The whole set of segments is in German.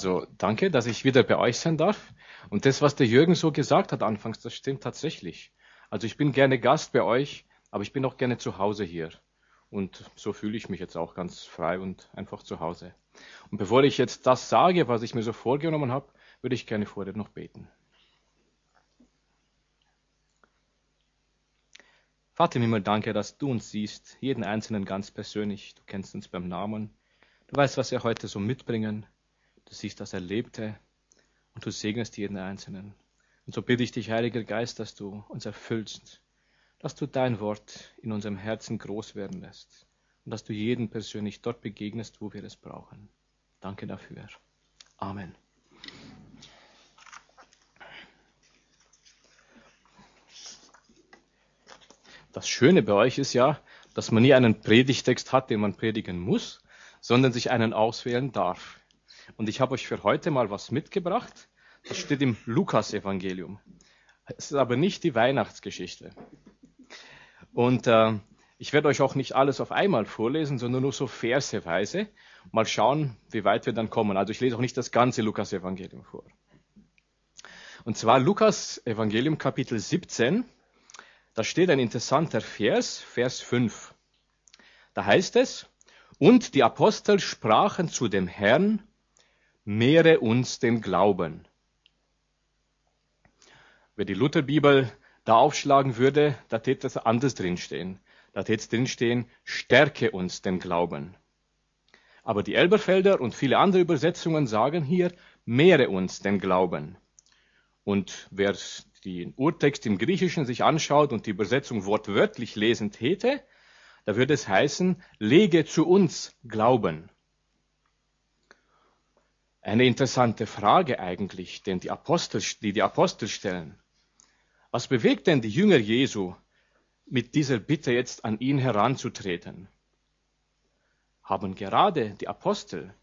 Also danke, dass ich wieder bei euch sein darf. Und das, was der Jürgen so gesagt hat anfangs, das stimmt tatsächlich. Also ich bin gerne Gast bei euch, aber ich bin auch gerne zu Hause hier. Und so fühle ich mich jetzt auch ganz frei und einfach zu Hause. Und bevor ich jetzt das sage, was ich mir so vorgenommen habe, würde ich gerne vorher noch beten. Vater im Himmel, danke, dass du uns siehst, jeden Einzelnen ganz persönlich. Du kennst uns beim Namen. Du weißt, was wir heute so mitbringen. Du siehst das Erlebte und du segnest jeden Einzelnen. Und so bitte ich dich, Heiliger Geist, dass du uns erfüllst, dass du dein Wort in unserem Herzen groß werden lässt und dass du jeden persönlich dort begegnest, wo wir es brauchen. Danke dafür. Amen. Das Schöne bei euch ist ja, dass man nie einen Predigtext hat, den man predigen muss, sondern sich einen auswählen darf. Und ich habe euch für heute mal was mitgebracht. Das steht im Lukas-Evangelium. Es ist aber nicht die Weihnachtsgeschichte. Und äh, ich werde euch auch nicht alles auf einmal vorlesen, sondern nur so verseweise. Mal schauen, wie weit wir dann kommen. Also ich lese auch nicht das ganze Lukas-Evangelium vor. Und zwar Lukas-Evangelium Kapitel 17. Da steht ein interessanter Vers, Vers 5. Da heißt es, und die Apostel sprachen zu dem Herrn, mehre uns den Glauben. Wer die Lutherbibel da aufschlagen würde, da täte das anders drinstehen. Da täte es drinstehen, stärke uns den Glauben. Aber die Elberfelder und viele andere Übersetzungen sagen hier, mehre uns den Glauben. Und wer den Urtext im Griechischen sich anschaut und die Übersetzung wortwörtlich lesen täte, da würde es heißen, lege zu uns Glauben. Eine interessante Frage eigentlich, denn die Apostel, die die Apostel stellen. Was bewegt denn die Jünger Jesu, mit dieser Bitte jetzt an ihn heranzutreten? Haben gerade die Apostel,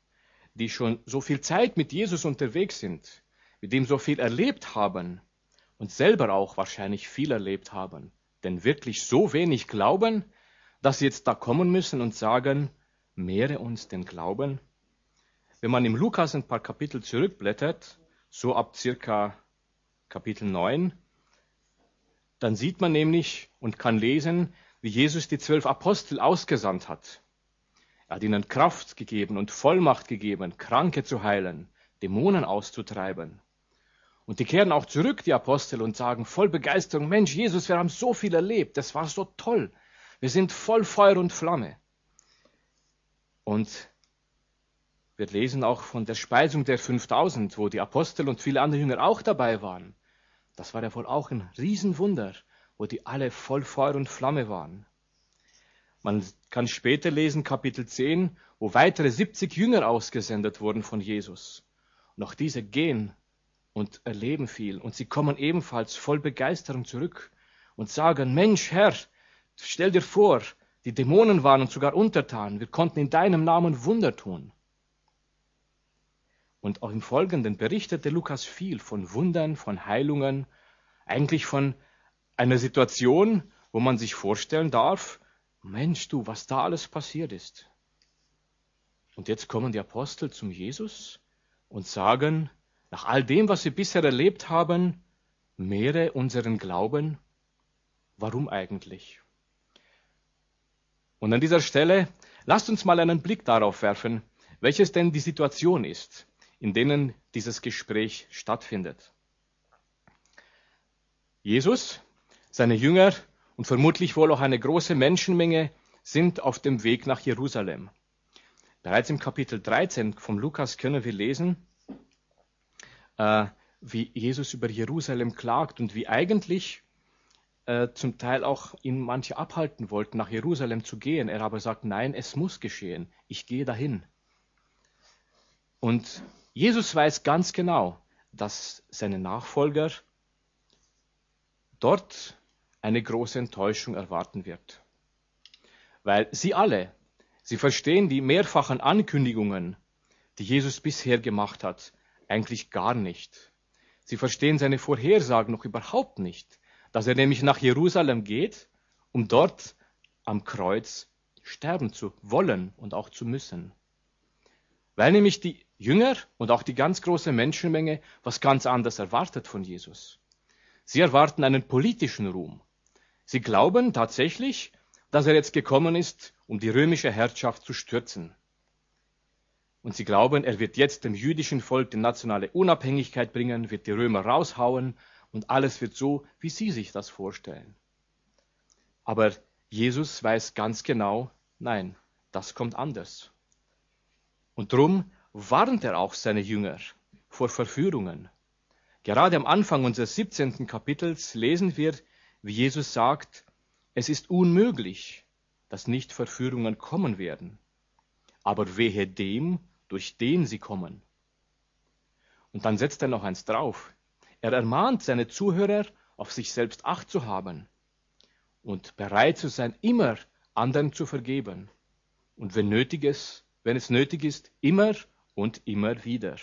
die schon so viel Zeit mit Jesus unterwegs sind, mit ihm so viel erlebt haben und selber auch wahrscheinlich viel erlebt haben, denn wirklich so wenig glauben, dass sie jetzt da kommen müssen und sagen, mehre uns den Glauben? Wenn man im Lukas ein paar Kapitel zurückblättert, so ab circa Kapitel 9, dann sieht man nämlich und kann lesen, wie Jesus die zwölf Apostel ausgesandt hat. Er hat ihnen Kraft gegeben und Vollmacht gegeben, Kranke zu heilen, Dämonen auszutreiben. Und die kehren auch zurück, die Apostel, und sagen voll Begeisterung, Mensch, Jesus, wir haben so viel erlebt, das war so toll. Wir sind voll Feuer und Flamme. Und wir lesen auch von der Speisung der 5000, wo die Apostel und viele andere Jünger auch dabei waren. Das war ja wohl auch ein Riesenwunder, wo die alle voll Feuer und Flamme waren. Man kann später lesen, Kapitel 10, wo weitere 70 Jünger ausgesendet wurden von Jesus. Und auch diese gehen und erleben viel. Und sie kommen ebenfalls voll Begeisterung zurück und sagen, Mensch, Herr, stell dir vor, die Dämonen waren uns sogar untertan. Wir konnten in deinem Namen Wunder tun. Und auch im Folgenden berichtete Lukas viel von Wundern, von Heilungen, eigentlich von einer Situation, wo man sich vorstellen darf, Mensch du, was da alles passiert ist. Und jetzt kommen die Apostel zum Jesus und sagen, nach all dem, was sie bisher erlebt haben, mehre unseren Glauben. Warum eigentlich? Und an dieser Stelle lasst uns mal einen Blick darauf werfen, welches denn die Situation ist in denen dieses Gespräch stattfindet. Jesus, seine Jünger und vermutlich wohl auch eine große Menschenmenge sind auf dem Weg nach Jerusalem. Bereits im Kapitel 13 vom Lukas können wir lesen, äh, wie Jesus über Jerusalem klagt und wie eigentlich äh, zum Teil auch ihn manche abhalten wollten, nach Jerusalem zu gehen. Er aber sagt, nein, es muss geschehen. Ich gehe dahin. Und Jesus weiß ganz genau, dass seine Nachfolger dort eine große Enttäuschung erwarten wird. Weil sie alle, sie verstehen die mehrfachen Ankündigungen, die Jesus bisher gemacht hat, eigentlich gar nicht. Sie verstehen seine Vorhersagen noch überhaupt nicht, dass er nämlich nach Jerusalem geht, um dort am Kreuz sterben zu wollen und auch zu müssen. Weil nämlich die Jünger und auch die ganz große Menschenmenge was ganz anderes erwartet von Jesus. Sie erwarten einen politischen Ruhm. Sie glauben tatsächlich, dass er jetzt gekommen ist, um die römische Herrschaft zu stürzen. Und sie glauben, er wird jetzt dem jüdischen Volk die nationale Unabhängigkeit bringen, wird die Römer raushauen und alles wird so, wie sie sich das vorstellen. Aber Jesus weiß ganz genau, nein, das kommt anders. Und drum warnt er auch seine Jünger vor Verführungen. Gerade am Anfang unseres 17. Kapitels lesen wir, wie Jesus sagt, es ist unmöglich, dass nicht Verführungen kommen werden, aber wehe dem, durch den sie kommen. Und dann setzt er noch eins drauf. Er ermahnt seine Zuhörer, auf sich selbst acht zu haben und bereit zu sein, immer anderen zu vergeben. Und wenn nötiges, wenn es nötig ist, immer und immer wieder.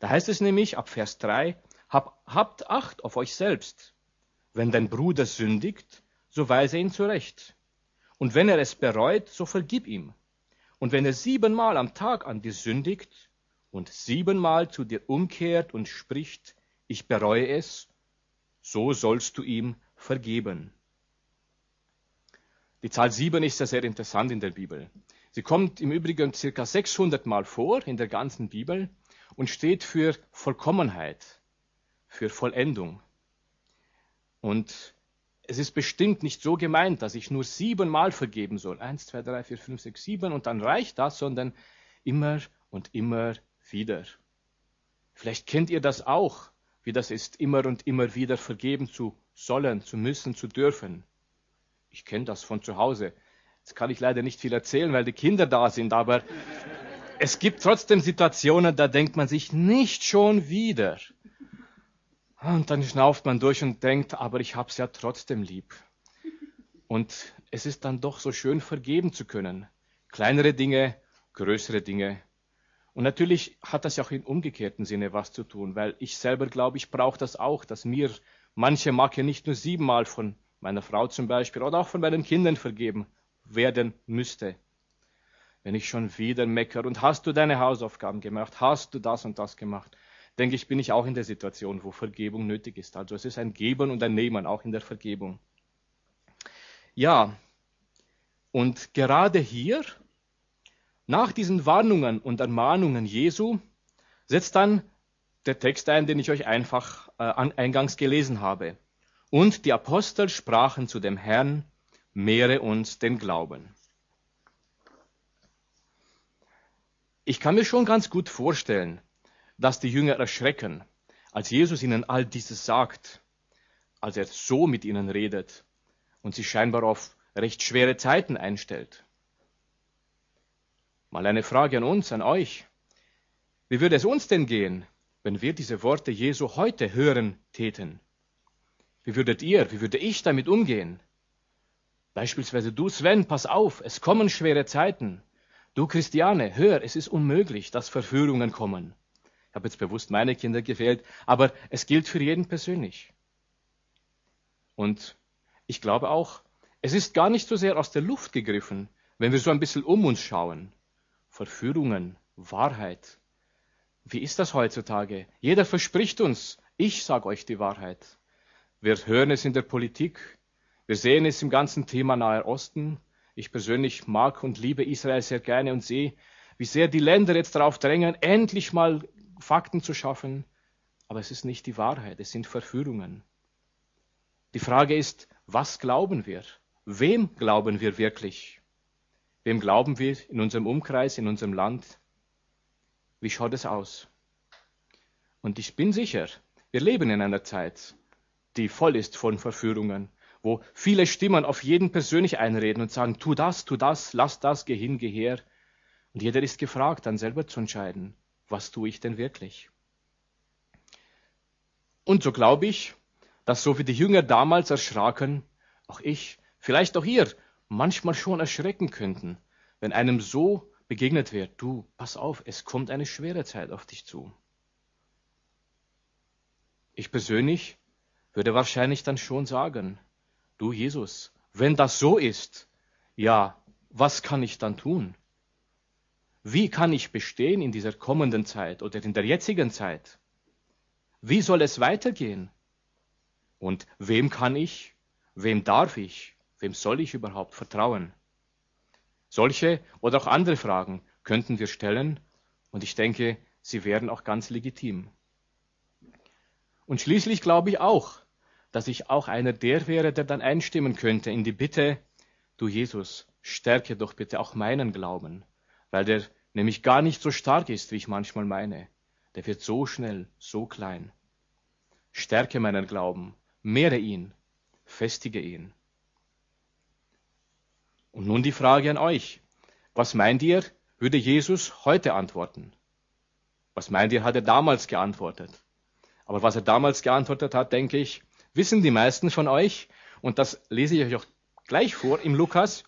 Da heißt es nämlich ab Vers 3, hab, habt Acht auf euch selbst. Wenn dein Bruder sündigt, so weise ihn zurecht. Und wenn er es bereut, so vergib ihm. Und wenn er siebenmal am Tag an dir sündigt und siebenmal zu dir umkehrt und spricht, ich bereue es, so sollst du ihm vergeben. Die Zahl sieben ist ja sehr interessant in der Bibel. Sie kommt im Übrigen circa 600 Mal vor in der ganzen Bibel und steht für Vollkommenheit, für Vollendung. Und es ist bestimmt nicht so gemeint, dass ich nur siebenmal vergeben soll. Eins, zwei, drei, vier, fünf, sechs, sieben und dann reicht das, sondern immer und immer wieder. Vielleicht kennt ihr das auch, wie das ist, immer und immer wieder vergeben zu sollen, zu müssen, zu dürfen. Ich kenne das von zu Hause. Jetzt kann ich leider nicht viel erzählen, weil die Kinder da sind, aber es gibt trotzdem Situationen, da denkt man sich nicht schon wieder. Und dann schnauft man durch und denkt, aber ich hab's ja trotzdem lieb. Und es ist dann doch so schön vergeben zu können. Kleinere Dinge, größere Dinge. Und natürlich hat das ja auch im umgekehrten Sinne was zu tun, weil ich selber glaube, ich brauche das auch, dass mir manche Macke nicht nur siebenmal von meiner Frau zum Beispiel oder auch von meinen Kindern vergeben werden müsste. Wenn ich schon wieder meckere und hast du deine Hausaufgaben gemacht, hast du das und das gemacht, denke ich, bin ich auch in der Situation, wo Vergebung nötig ist. Also es ist ein Geben und ein Nehmen, auch in der Vergebung. Ja, und gerade hier, nach diesen Warnungen und Ermahnungen Jesu, setzt dann der Text ein, den ich euch einfach äh, eingangs gelesen habe. Und die Apostel sprachen zu dem Herrn, mehre uns den Glauben. Ich kann mir schon ganz gut vorstellen, dass die Jünger erschrecken, als Jesus ihnen all dieses sagt, als er so mit ihnen redet und sich scheinbar auf recht schwere Zeiten einstellt. Mal eine Frage an uns, an euch. Wie würde es uns denn gehen, wenn wir diese Worte Jesu heute hören täten? Wie würdet ihr, wie würde ich damit umgehen? Beispielsweise du, Sven, pass auf, es kommen schwere Zeiten. Du, Christiane, hör, es ist unmöglich, dass Verführungen kommen. Ich habe jetzt bewusst meine Kinder gefehlt, aber es gilt für jeden persönlich. Und ich glaube auch, es ist gar nicht so sehr aus der Luft gegriffen, wenn wir so ein bisschen um uns schauen. Verführungen, Wahrheit. Wie ist das heutzutage? Jeder verspricht uns, ich sage euch die Wahrheit. Wir hören es in der Politik, wir sehen es im ganzen Thema Nahe Osten. Ich persönlich mag und liebe Israel sehr gerne und sehe, wie sehr die Länder jetzt darauf drängen, endlich mal Fakten zu schaffen. Aber es ist nicht die Wahrheit, es sind Verführungen. Die Frage ist, was glauben wir? Wem glauben wir wirklich? Wem glauben wir in unserem Umkreis, in unserem Land? Wie schaut es aus? Und ich bin sicher, wir leben in einer Zeit, die voll ist von Verführungen, wo viele Stimmen auf jeden persönlich einreden und sagen, tu das, tu das, lass das, geh hin, geh her. Und jeder ist gefragt, dann selber zu entscheiden, was tue ich denn wirklich? Und so glaube ich, dass so wie die Jünger damals erschraken, auch ich, vielleicht auch ihr, manchmal schon erschrecken könnten, wenn einem so begegnet wird, du, pass auf, es kommt eine schwere Zeit auf dich zu. Ich persönlich würde wahrscheinlich dann schon sagen, Du Jesus, wenn das so ist, ja, was kann ich dann tun? Wie kann ich bestehen in dieser kommenden Zeit oder in der jetzigen Zeit? Wie soll es weitergehen? Und wem kann ich, wem darf ich, wem soll ich überhaupt vertrauen? Solche oder auch andere Fragen könnten wir stellen und ich denke, sie wären auch ganz legitim. Und schließlich glaube ich auch, dass ich auch einer der wäre, der dann einstimmen könnte in die Bitte, du Jesus, stärke doch bitte auch meinen Glauben, weil der nämlich gar nicht so stark ist, wie ich manchmal meine. Der wird so schnell, so klein. Stärke meinen Glauben, mehre ihn, festige ihn. Und nun die Frage an euch. Was meint ihr, würde Jesus heute antworten? Was meint ihr, hat er damals geantwortet? Aber was er damals geantwortet hat, denke ich, wissen die meisten von euch. Und das lese ich euch auch gleich vor im Lukas.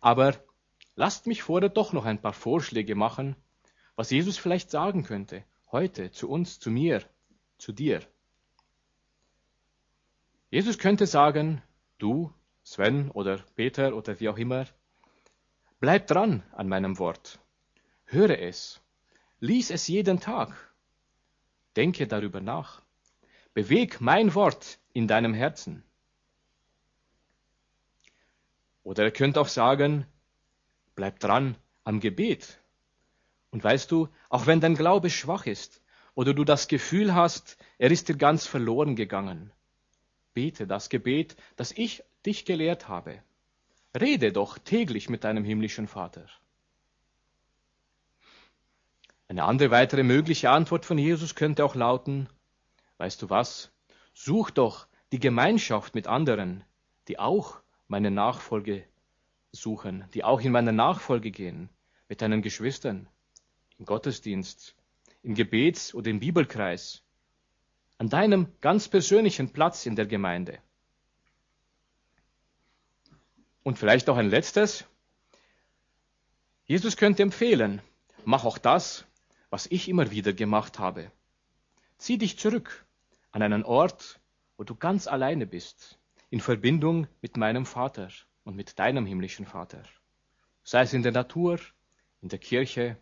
Aber lasst mich vorher doch noch ein paar Vorschläge machen, was Jesus vielleicht sagen könnte. Heute, zu uns, zu mir, zu dir. Jesus könnte sagen, du, Sven oder Peter oder wie auch immer, bleib dran an meinem Wort. Höre es. Lies es jeden Tag. Denke darüber nach. Beweg mein Wort in deinem Herzen. Oder er könnte auch sagen, bleib dran am Gebet. Und weißt du, auch wenn dein Glaube schwach ist oder du das Gefühl hast, er ist dir ganz verloren gegangen, bete das Gebet, das ich dich gelehrt habe. Rede doch täglich mit deinem himmlischen Vater. Eine andere weitere mögliche Antwort von Jesus könnte auch lauten, weißt du was, such doch die Gemeinschaft mit anderen, die auch meine Nachfolge suchen, die auch in meine Nachfolge gehen, mit deinen Geschwistern, im Gottesdienst, im Gebets- oder im Bibelkreis, an deinem ganz persönlichen Platz in der Gemeinde. Und vielleicht auch ein letztes. Jesus könnte empfehlen, mach auch das, was ich immer wieder gemacht habe. Zieh dich zurück an einen Ort, wo du ganz alleine bist, in Verbindung mit meinem Vater und mit deinem himmlischen Vater. Sei es in der Natur, in der Kirche,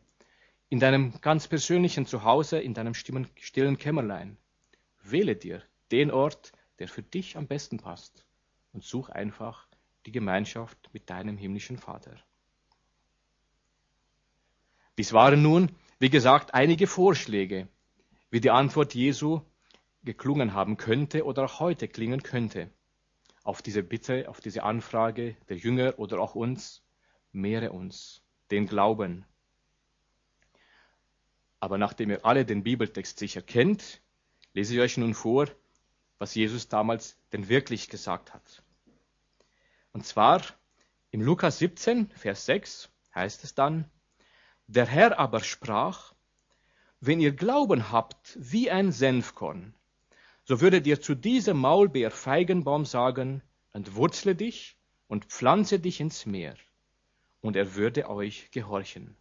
in deinem ganz persönlichen Zuhause, in deinem stillen Kämmerlein. Wähle dir den Ort, der für dich am besten passt und such einfach die Gemeinschaft mit deinem himmlischen Vater. Dies waren nun wie gesagt, einige Vorschläge, wie die Antwort Jesu geklungen haben könnte oder auch heute klingen könnte. Auf diese Bitte, auf diese Anfrage der Jünger oder auch uns, mehre uns den Glauben. Aber nachdem ihr alle den Bibeltext sicher kennt, lese ich euch nun vor, was Jesus damals denn wirklich gesagt hat. Und zwar im Lukas 17, Vers 6 heißt es dann, der Herr aber sprach, wenn ihr Glauben habt wie ein Senfkorn, so würdet ihr zu diesem Maulbeer-Feigenbaum sagen, entwurzle dich und pflanze dich ins Meer, und er würde euch gehorchen.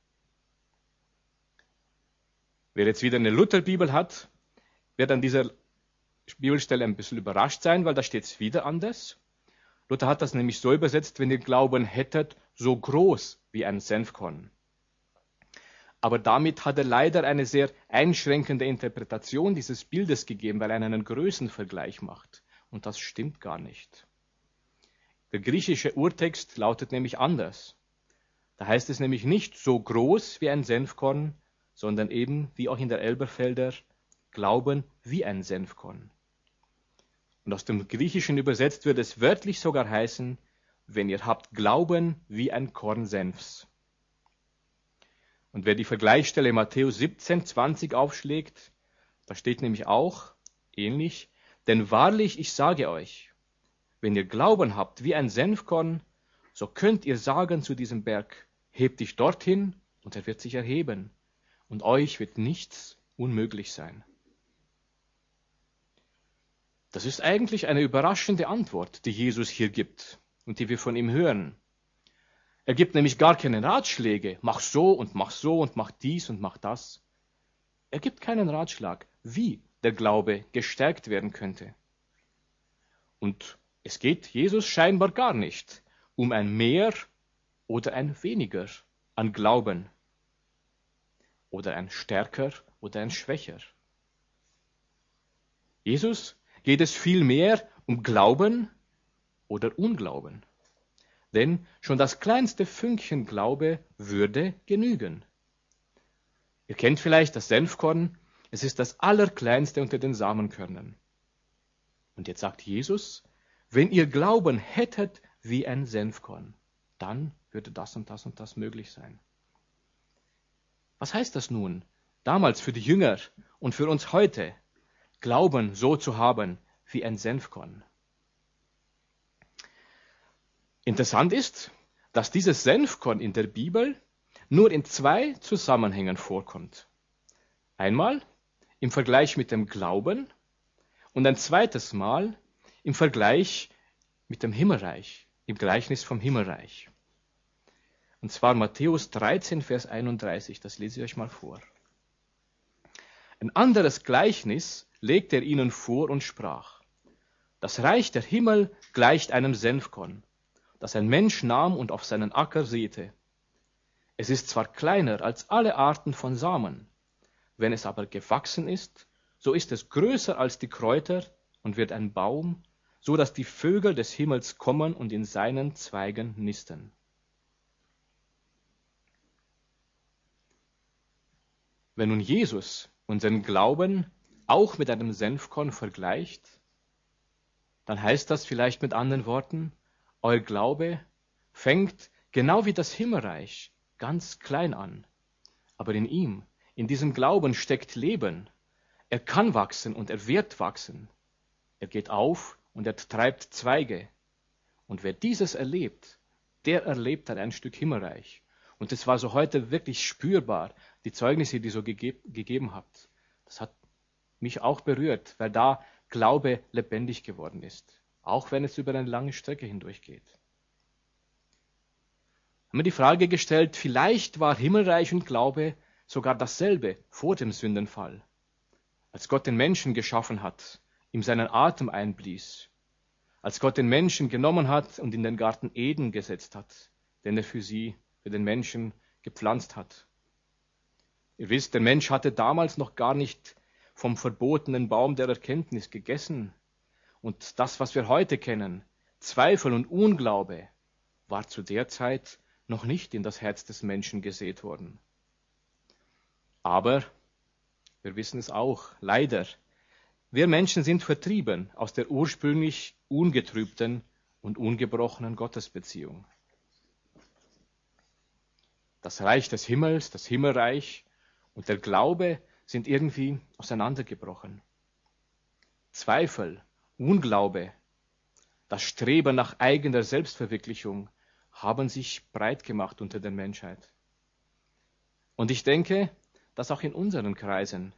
Wer jetzt wieder eine Lutherbibel hat, wird an dieser Bibelstelle ein bisschen überrascht sein, weil da steht es wieder anders. Luther hat das nämlich so übersetzt, wenn ihr Glauben hättet, so groß wie ein Senfkorn aber damit hat er leider eine sehr einschränkende Interpretation dieses Bildes gegeben, weil er einen Größenvergleich macht. Und das stimmt gar nicht. Der griechische Urtext lautet nämlich anders. Da heißt es nämlich nicht so groß wie ein Senfkorn, sondern eben, wie auch in der Elberfelder, Glauben wie ein Senfkorn. Und aus dem Griechischen übersetzt wird es wörtlich sogar heißen, wenn ihr habt Glauben wie ein Korn Senfs. Und wer die Vergleichsstelle Matthäus 17, 20 aufschlägt, da steht nämlich auch ähnlich, denn wahrlich, ich sage euch, wenn ihr Glauben habt wie ein Senfkorn, so könnt ihr sagen zu diesem Berg, hebt dich dorthin und er wird sich erheben, und euch wird nichts unmöglich sein. Das ist eigentlich eine überraschende Antwort, die Jesus hier gibt und die wir von ihm hören. Er gibt nämlich gar keine Ratschläge. Mach so und mach so und mach dies und mach das. Er gibt keinen Ratschlag, wie der Glaube gestärkt werden könnte. Und es geht Jesus scheinbar gar nicht um ein Mehr oder ein Weniger an Glauben. oder ein Stärker oder ein Schwächer. Jesus geht es vielmehr um Glauben oder Unglauben. Denn schon das kleinste Fünkchen Glaube würde genügen. Ihr kennt vielleicht das Senfkorn, es ist das allerkleinste unter den Samenkörnern. Und jetzt sagt Jesus, wenn ihr Glauben hättet wie ein Senfkorn, dann würde das und das und das möglich sein. Was heißt das nun, damals für die Jünger und für uns heute, Glauben so zu haben wie ein Senfkorn? Interessant ist, dass dieses Senfkorn in der Bibel nur in zwei Zusammenhängen vorkommt. Einmal im Vergleich mit dem Glauben und ein zweites Mal im Vergleich mit dem Himmelreich, im Gleichnis vom Himmelreich. Und zwar Matthäus 13, Vers 31, das lese ich euch mal vor. Ein anderes Gleichnis legte er ihnen vor und sprach. Das Reich der Himmel gleicht einem Senfkorn, das ein Mensch nahm und auf seinen Acker säte. Es ist zwar kleiner als alle Arten von Samen, wenn es aber gewachsen ist, so ist es größer als die Kräuter und wird ein Baum, so dass die Vögel des Himmels kommen und in seinen Zweigen nisten. Wenn nun Jesus unseren Glauben auch mit einem Senfkorn vergleicht, dann heißt das vielleicht mit anderen Worten, euer Glaube fängt genau wie das Himmelreich ganz klein an. Aber in ihm, in diesem Glauben steckt Leben. Er kann wachsen und er wird wachsen. Er geht auf und er treibt Zweige. Und wer dieses erlebt, der erlebt dann ein Stück Himmelreich. Und das war so heute wirklich spürbar, die Zeugnisse, die ihr so gege gegeben habt. Das hat mich auch berührt, weil da Glaube lebendig geworden ist auch wenn es über eine lange Strecke hindurchgeht. Haben wir die Frage gestellt, vielleicht war Himmelreich und Glaube sogar dasselbe vor dem Sündenfall. Als Gott den Menschen geschaffen hat, ihm seinen Atem einblies, als Gott den Menschen genommen hat und in den Garten Eden gesetzt hat, den er für sie, für den Menschen gepflanzt hat. Ihr wisst, der Mensch hatte damals noch gar nicht vom verbotenen Baum der Erkenntnis gegessen, und das, was wir heute kennen, Zweifel und Unglaube, war zu der Zeit noch nicht in das Herz des Menschen gesät worden. Aber wir wissen es auch, leider, wir Menschen sind vertrieben aus der ursprünglich ungetrübten und ungebrochenen Gottesbeziehung. Das Reich des Himmels, das Himmelreich und der Glaube sind irgendwie auseinandergebrochen. Zweifel Unglaube, das Streben nach eigener Selbstverwirklichung haben sich breit gemacht unter der Menschheit. Und ich denke, dass auch in unseren Kreisen,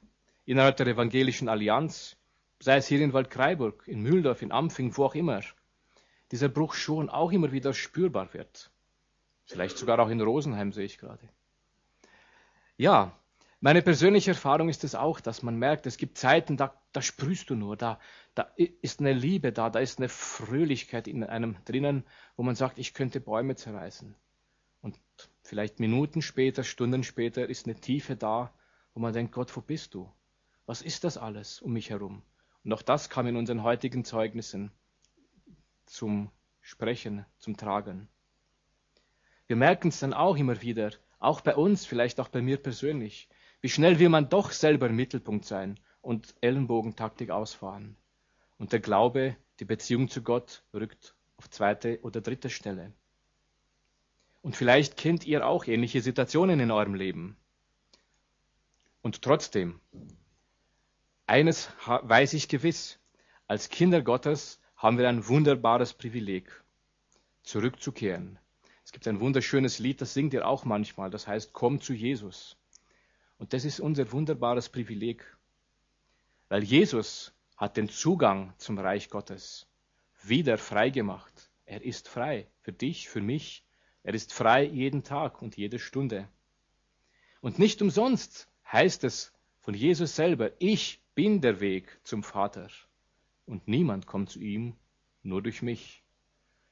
innerhalb der evangelischen Allianz, sei es hier in Waldkraiburg, in Mühldorf, in Ampfing, wo auch immer, dieser Bruch schon auch immer wieder spürbar wird. Vielleicht sogar auch in Rosenheim sehe ich gerade. Ja, meine persönliche Erfahrung ist es auch, dass man merkt, es gibt Zeiten, da, da sprühst du nur, da, da ist eine Liebe da, da ist eine Fröhlichkeit in einem drinnen, wo man sagt, ich könnte Bäume zerreißen. Und vielleicht Minuten später, Stunden später ist eine Tiefe da, wo man denkt, Gott, wo bist du? Was ist das alles um mich herum? Und auch das kam in unseren heutigen Zeugnissen zum Sprechen, zum Tragen. Wir merken es dann auch immer wieder, auch bei uns, vielleicht auch bei mir persönlich, wie schnell will man doch selber Mittelpunkt sein und Ellenbogentaktik ausfahren. Und der Glaube, die Beziehung zu Gott rückt auf zweite oder dritte Stelle. Und vielleicht kennt ihr auch ähnliche Situationen in eurem Leben. Und trotzdem, eines weiß ich gewiss, als Kinder Gottes haben wir ein wunderbares Privileg, zurückzukehren. Es gibt ein wunderschönes Lied, das singt ihr auch manchmal, das heißt, komm zu Jesus. Und das ist unser wunderbares Privileg, weil Jesus hat den Zugang zum Reich Gottes wieder frei gemacht. Er ist frei für dich, für mich. Er ist frei jeden Tag und jede Stunde. Und nicht umsonst heißt es von Jesus selber, ich bin der Weg zum Vater. Und niemand kommt zu ihm nur durch mich.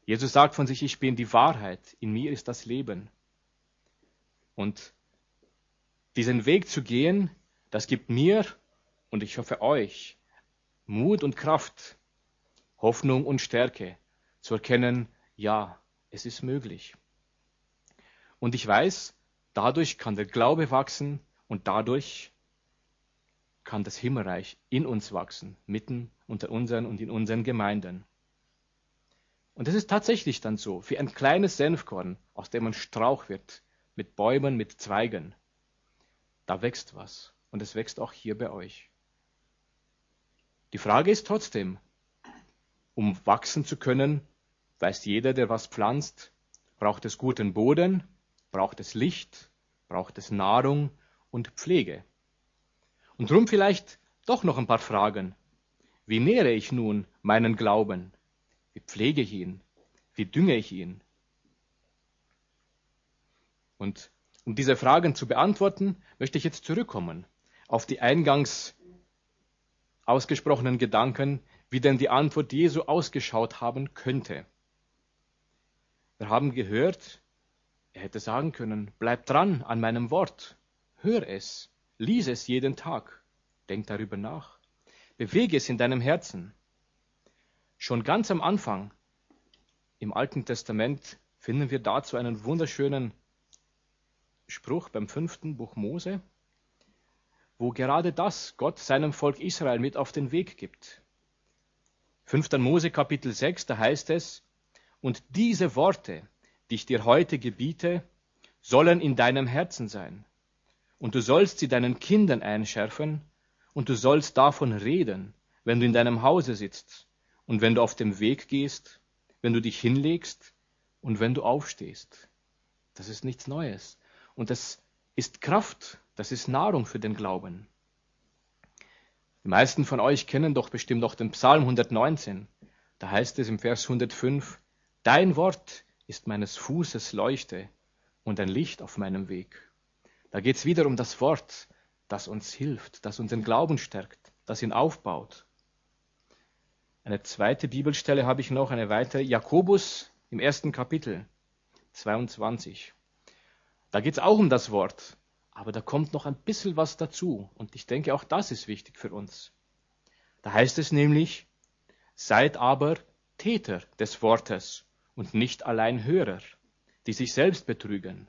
Jesus sagt von sich, ich bin die Wahrheit, in mir ist das Leben. Und Diesen Weg zu gehen, das gibt mir und ich hoffe euch Mut und Kraft, Hoffnung und Stärke zu erkennen, ja, es ist möglich. Und ich weiß, dadurch kann der Glaube wachsen und dadurch kann das Himmelreich in uns wachsen, mitten unter unseren und in unseren Gemeinden. Und es ist tatsächlich dann so, wie ein kleines Senfkorn, aus dem ein Strauch wird, mit Bäumen, mit Zweigen. Da wächst was. Und es wächst auch hier bei euch. Die Frage ist trotzdem, um wachsen zu können, weiß jeder, der was pflanzt, braucht es guten Boden, braucht es Licht, braucht es Nahrung und Pflege. Und drum vielleicht doch noch ein paar Fragen. Wie nähere ich nun meinen Glauben? Wie pflege ich ihn? Wie dünge ich ihn? Und um diese Fragen zu beantworten, möchte ich jetzt zurückkommen auf die eingangs ausgesprochenen Gedanken, wie denn die Antwort Jesu ausgeschaut haben könnte. Wir haben gehört, er hätte sagen können, bleib dran an meinem Wort, hör es, lies es jeden Tag, denk darüber nach, bewege es in deinem Herzen. Schon ganz am Anfang im Alten Testament finden wir dazu einen wunderschönen Spruch beim fünften Buch Mose, wo gerade das Gott seinem Volk Israel mit auf den Weg gibt. 5. Mose Kapitel 6, da heißt es, und diese Worte, die ich dir heute gebiete, sollen in deinem Herzen sein. Und du sollst sie deinen Kindern einschärfen, und du sollst davon reden, wenn du in deinem Hause sitzt, und wenn du auf dem Weg gehst, wenn du dich hinlegst und wenn du aufstehst. Das ist nichts Neues. Und das ist Kraft, das ist Nahrung für den Glauben. Die meisten von euch kennen doch bestimmt auch den Psalm 119. Da heißt es im Vers 105, Dein Wort ist meines Fußes Leuchte und ein Licht auf meinem Weg. Da geht es wieder um das Wort, das uns hilft, das unseren Glauben stärkt, das ihn aufbaut. Eine zweite Bibelstelle habe ich noch, eine weitere, Jakobus im ersten Kapitel 22. Da geht es auch um das Wort, aber da kommt noch ein bisschen was dazu. Und ich denke, auch das ist wichtig für uns. Da heißt es nämlich, seid aber Täter des Wortes und nicht allein Hörer, die sich selbst betrügen.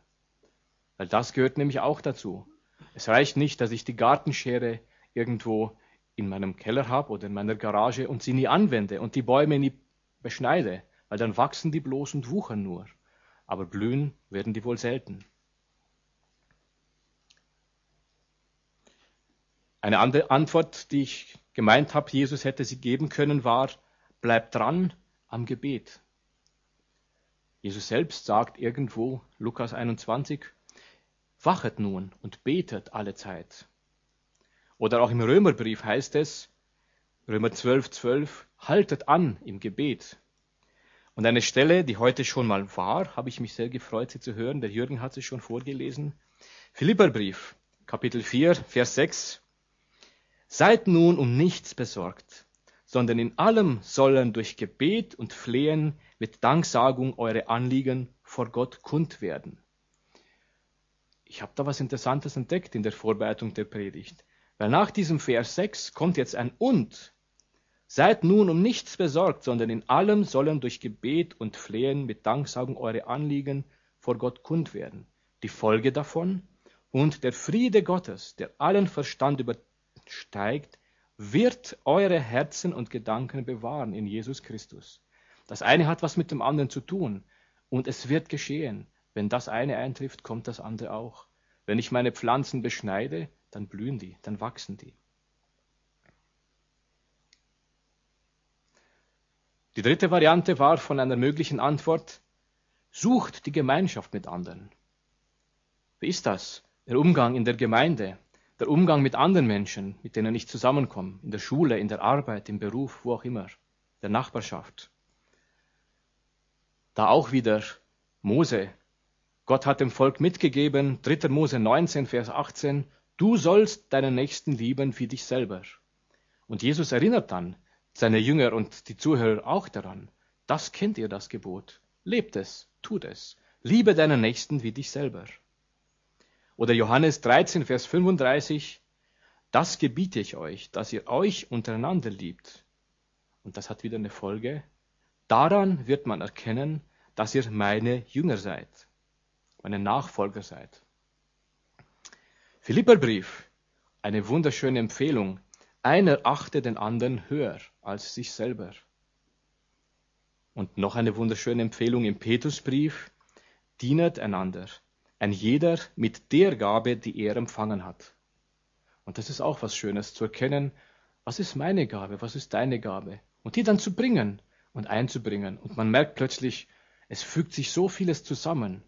Weil das gehört nämlich auch dazu. Es reicht nicht, dass ich die Gartenschere irgendwo in meinem Keller habe oder in meiner Garage und sie nie anwende und die Bäume nie beschneide, weil dann wachsen die bloß und wuchern nur. Aber blühen werden die wohl selten. Eine andere Antwort, die ich gemeint habe, Jesus hätte sie geben können, war, bleib dran am Gebet. Jesus selbst sagt irgendwo, Lukas 21, wachet nun und betet alle Zeit. Oder auch im Römerbrief heißt es, Römer 12, 12, haltet an im Gebet. Und eine Stelle, die heute schon mal war, habe ich mich sehr gefreut, sie zu hören. Der Jürgen hat sie schon vorgelesen. Philipperbrief, Kapitel 4, Vers 6. Seid nun um nichts besorgt, sondern in allem sollen durch Gebet und Flehen mit Danksagung eure Anliegen vor Gott kund werden. Ich habe da was Interessantes entdeckt in der Vorbereitung der Predigt. Weil nach diesem Vers 6 kommt jetzt ein Und. Seid nun um nichts besorgt, sondern in allem sollen durch Gebet und Flehen mit Danksagung eure Anliegen vor Gott kund werden. Die Folge davon und der Friede Gottes, der allen Verstand über steigt, wird eure Herzen und Gedanken bewahren in Jesus Christus. Das eine hat was mit dem anderen zu tun und es wird geschehen. Wenn das eine eintrifft, kommt das andere auch. Wenn ich meine Pflanzen beschneide, dann blühen die, dann wachsen die. Die dritte Variante war von einer möglichen Antwort, sucht die Gemeinschaft mit anderen. Wie ist das? Der Umgang in der Gemeinde, der Umgang mit anderen Menschen, mit denen ich zusammenkomme, in der Schule, in der Arbeit, im Beruf, wo auch immer, der Nachbarschaft. Da auch wieder Mose. Gott hat dem Volk mitgegeben, 3. Mose 19, Vers 18, du sollst deinen Nächsten lieben wie dich selber. Und Jesus erinnert dann seine Jünger und die Zuhörer auch daran. Das kennt ihr, das Gebot. Lebt es, tut es. Liebe deinen Nächsten wie dich selber. Oder Johannes 13, Vers 35, das gebiete ich euch, dass ihr euch untereinander liebt. Und das hat wieder eine Folge. Daran wird man erkennen, dass ihr meine Jünger seid, meine Nachfolger seid. Philipperbrief, eine wunderschöne Empfehlung. Einer achte den anderen höher als sich selber. Und noch eine wunderschöne Empfehlung im Petrusbrief. Dienet einander, ein jeder mit der Gabe, die er empfangen hat. Und das ist auch was Schönes, zu erkennen, was ist meine Gabe, was ist deine Gabe. Und die dann zu bringen und einzubringen. Und man merkt plötzlich, es fügt sich so vieles zusammen.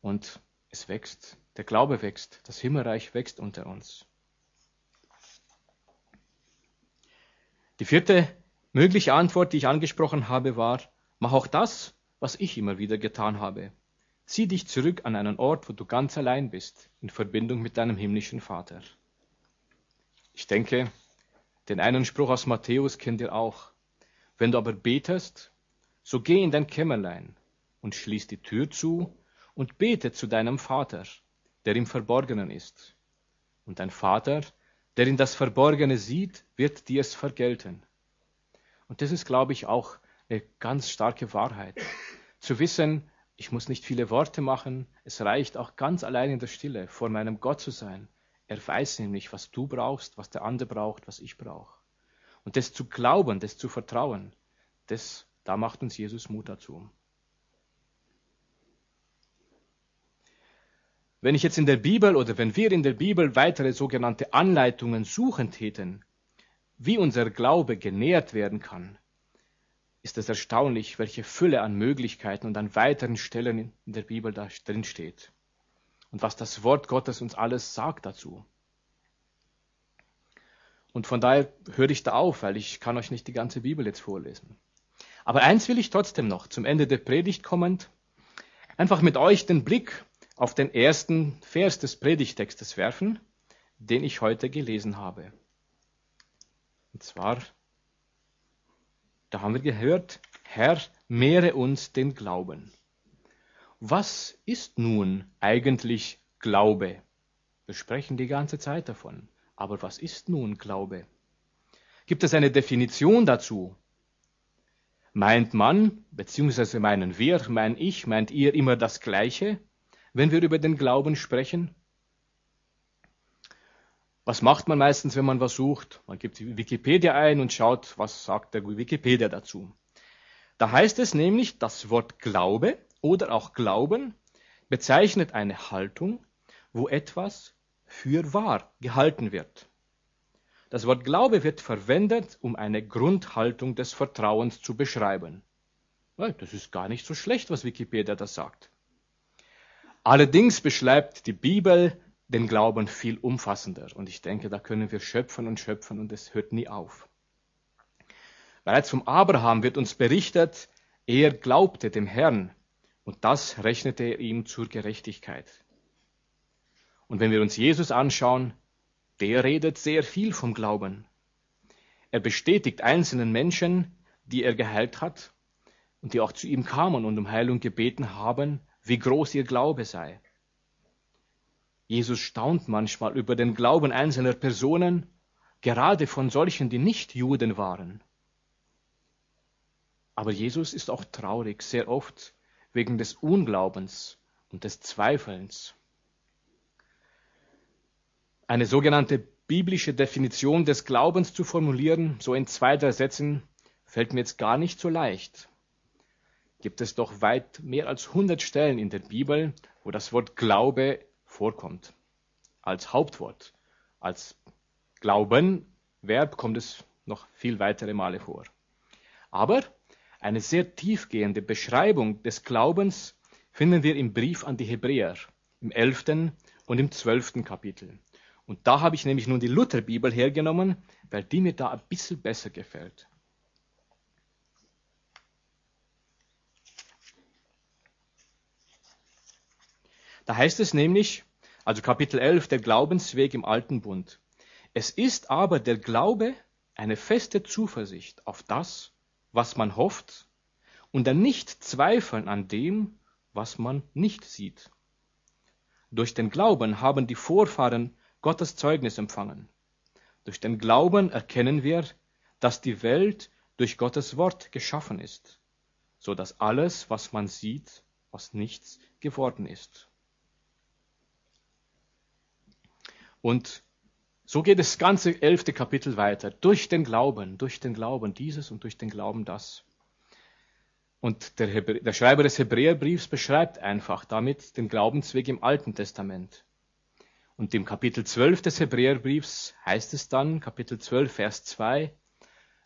Und es wächst, der Glaube wächst, das Himmelreich wächst unter uns. Die vierte mögliche Antwort, die ich angesprochen habe, war, mach auch das, was ich immer wieder getan habe. Zieh dich zurück an einen Ort, wo du ganz allein bist, in Verbindung mit deinem himmlischen Vater. Ich denke, den einen Spruch aus Matthäus kennt ihr auch. Wenn du aber betest, so geh in dein Kämmerlein und schließ die Tür zu und bete zu deinem Vater, der im Verborgenen ist. Und dein Vater, der in das Verborgene sieht, wird dir's vergelten. Und das ist, glaube ich, auch eine ganz starke Wahrheit. Zu wissen, ich muss nicht viele Worte machen, es reicht auch ganz allein in der Stille vor meinem Gott zu sein. Er weiß nämlich, was du brauchst, was der andere braucht, was ich brauche. Und das zu glauben, das zu vertrauen, das, da macht uns Jesus Mut dazu. Wenn ich jetzt in der Bibel oder wenn wir in der Bibel weitere sogenannte Anleitungen suchen täten, wie unser Glaube genährt werden kann, ist es erstaunlich, welche Fülle an Möglichkeiten und an weiteren Stellen in der Bibel da drin steht. Und was das Wort Gottes uns alles sagt dazu. Und von daher höre ich da auf, weil ich kann euch nicht die ganze Bibel jetzt vorlesen. Aber eins will ich trotzdem noch zum Ende der Predigt kommend, einfach mit euch den Blick auf den ersten Vers des Predigtextes werfen, den ich heute gelesen habe. Und zwar, da haben wir gehört, Herr, mehre uns den Glauben. Was ist nun eigentlich Glaube? Wir sprechen die ganze Zeit davon. Aber was ist nun Glaube? Gibt es eine Definition dazu? Meint man, beziehungsweise meinen wir, mein ich, meint ihr immer das Gleiche? wenn wir über den Glauben sprechen? Was macht man meistens, wenn man was sucht? Man gibt Wikipedia ein und schaut, was sagt der Wikipedia dazu. Da heißt es nämlich, das Wort Glaube oder auch Glauben bezeichnet eine Haltung, wo etwas für wahr gehalten wird. Das Wort Glaube wird verwendet, um eine Grundhaltung des Vertrauens zu beschreiben. Das ist gar nicht so schlecht, was Wikipedia da sagt. Allerdings beschreibt die Bibel den Glauben viel umfassender. Und ich denke, da können wir schöpfen und schöpfen und es hört nie auf. Bereits vom Abraham wird uns berichtet, er glaubte dem Herrn und das rechnete er ihm zur Gerechtigkeit. Und wenn wir uns Jesus anschauen, der redet sehr viel vom Glauben. Er bestätigt einzelnen Menschen, die er geheilt hat und die auch zu ihm kamen und um Heilung gebeten haben, wie groß ihr Glaube sei. Jesus staunt manchmal über den Glauben einzelner Personen, gerade von solchen, die nicht Juden waren. Aber Jesus ist auch traurig, sehr oft wegen des Unglaubens und des Zweifelns. Eine sogenannte biblische Definition des Glaubens zu formulieren, so in zwei, drei Sätzen, fällt mir jetzt gar nicht so leicht gibt es doch weit mehr als 100 Stellen in der Bibel, wo das Wort Glaube vorkommt. Als Hauptwort. Als Glauben, Verb kommt es noch viel weitere Male vor. Aber eine sehr tiefgehende Beschreibung des Glaubens finden wir im Brief an die Hebräer, im 11. und im 12. Kapitel. Und da habe ich nämlich nun die Lutherbibel hergenommen, weil die mir da ein bisschen besser gefällt. Da heißt es nämlich, also Kapitel 11, der Glaubensweg im alten Bund. Es ist aber der Glaube eine feste Zuversicht auf das, was man hofft, und ein Nicht-Zweifeln an dem, was man nicht sieht. Durch den Glauben haben die Vorfahren Gottes Zeugnis empfangen. Durch den Glauben erkennen wir, dass die Welt durch Gottes Wort geschaffen ist, so dass alles, was man sieht, aus nichts geworden ist. Und so geht das ganze elfte Kapitel weiter. Durch den Glauben, durch den Glauben dieses und durch den Glauben das. Und der, Hebrä der Schreiber des Hebräerbriefs beschreibt einfach damit den Glaubensweg im Alten Testament. Und im Kapitel 12 des Hebräerbriefs heißt es dann, Kapitel 12, Vers 2,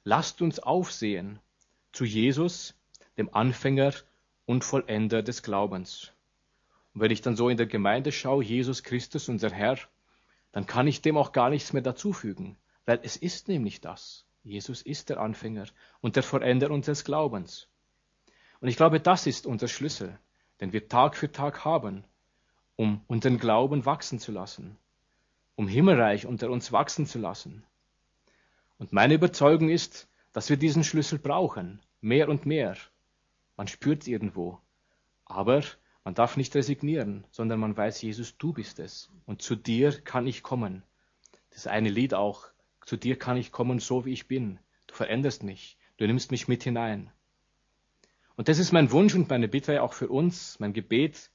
lasst uns aufsehen zu Jesus, dem Anfänger und Vollender des Glaubens. Und wenn ich dann so in der Gemeinde schaue, Jesus Christus, unser Herr, dann kann ich dem auch gar nichts mehr dazufügen, weil es ist nämlich das. Jesus ist der Anfänger und der Vollender unseres Glaubens. Und ich glaube, das ist unser Schlüssel, den wir Tag für Tag haben, um unseren Glauben wachsen zu lassen, um Himmelreich unter uns wachsen zu lassen. Und meine Überzeugung ist, dass wir diesen Schlüssel brauchen, mehr und mehr. Man spürt irgendwo. Aber man darf nicht resignieren, sondern man weiß, Jesus, du bist es. Und zu dir kann ich kommen. Das eine Lied auch. Zu dir kann ich kommen, so wie ich bin. Du veränderst mich. Du nimmst mich mit hinein. Und das ist mein Wunsch und meine Bitte auch für uns, mein Gebet,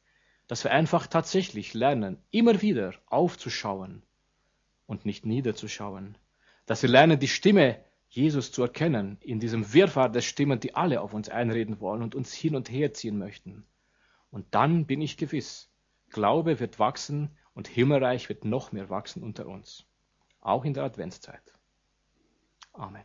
dass wir einfach tatsächlich lernen, immer wieder aufzuschauen und nicht niederzuschauen. Dass wir lernen, die Stimme Jesus zu erkennen in diesem Wirrwarr der Stimmen, die alle auf uns einreden wollen und uns hin und her ziehen möchten. Und dann bin ich gewiss, Glaube wird wachsen und Himmelreich wird noch mehr wachsen unter uns. Auch in der Adventszeit. Amen.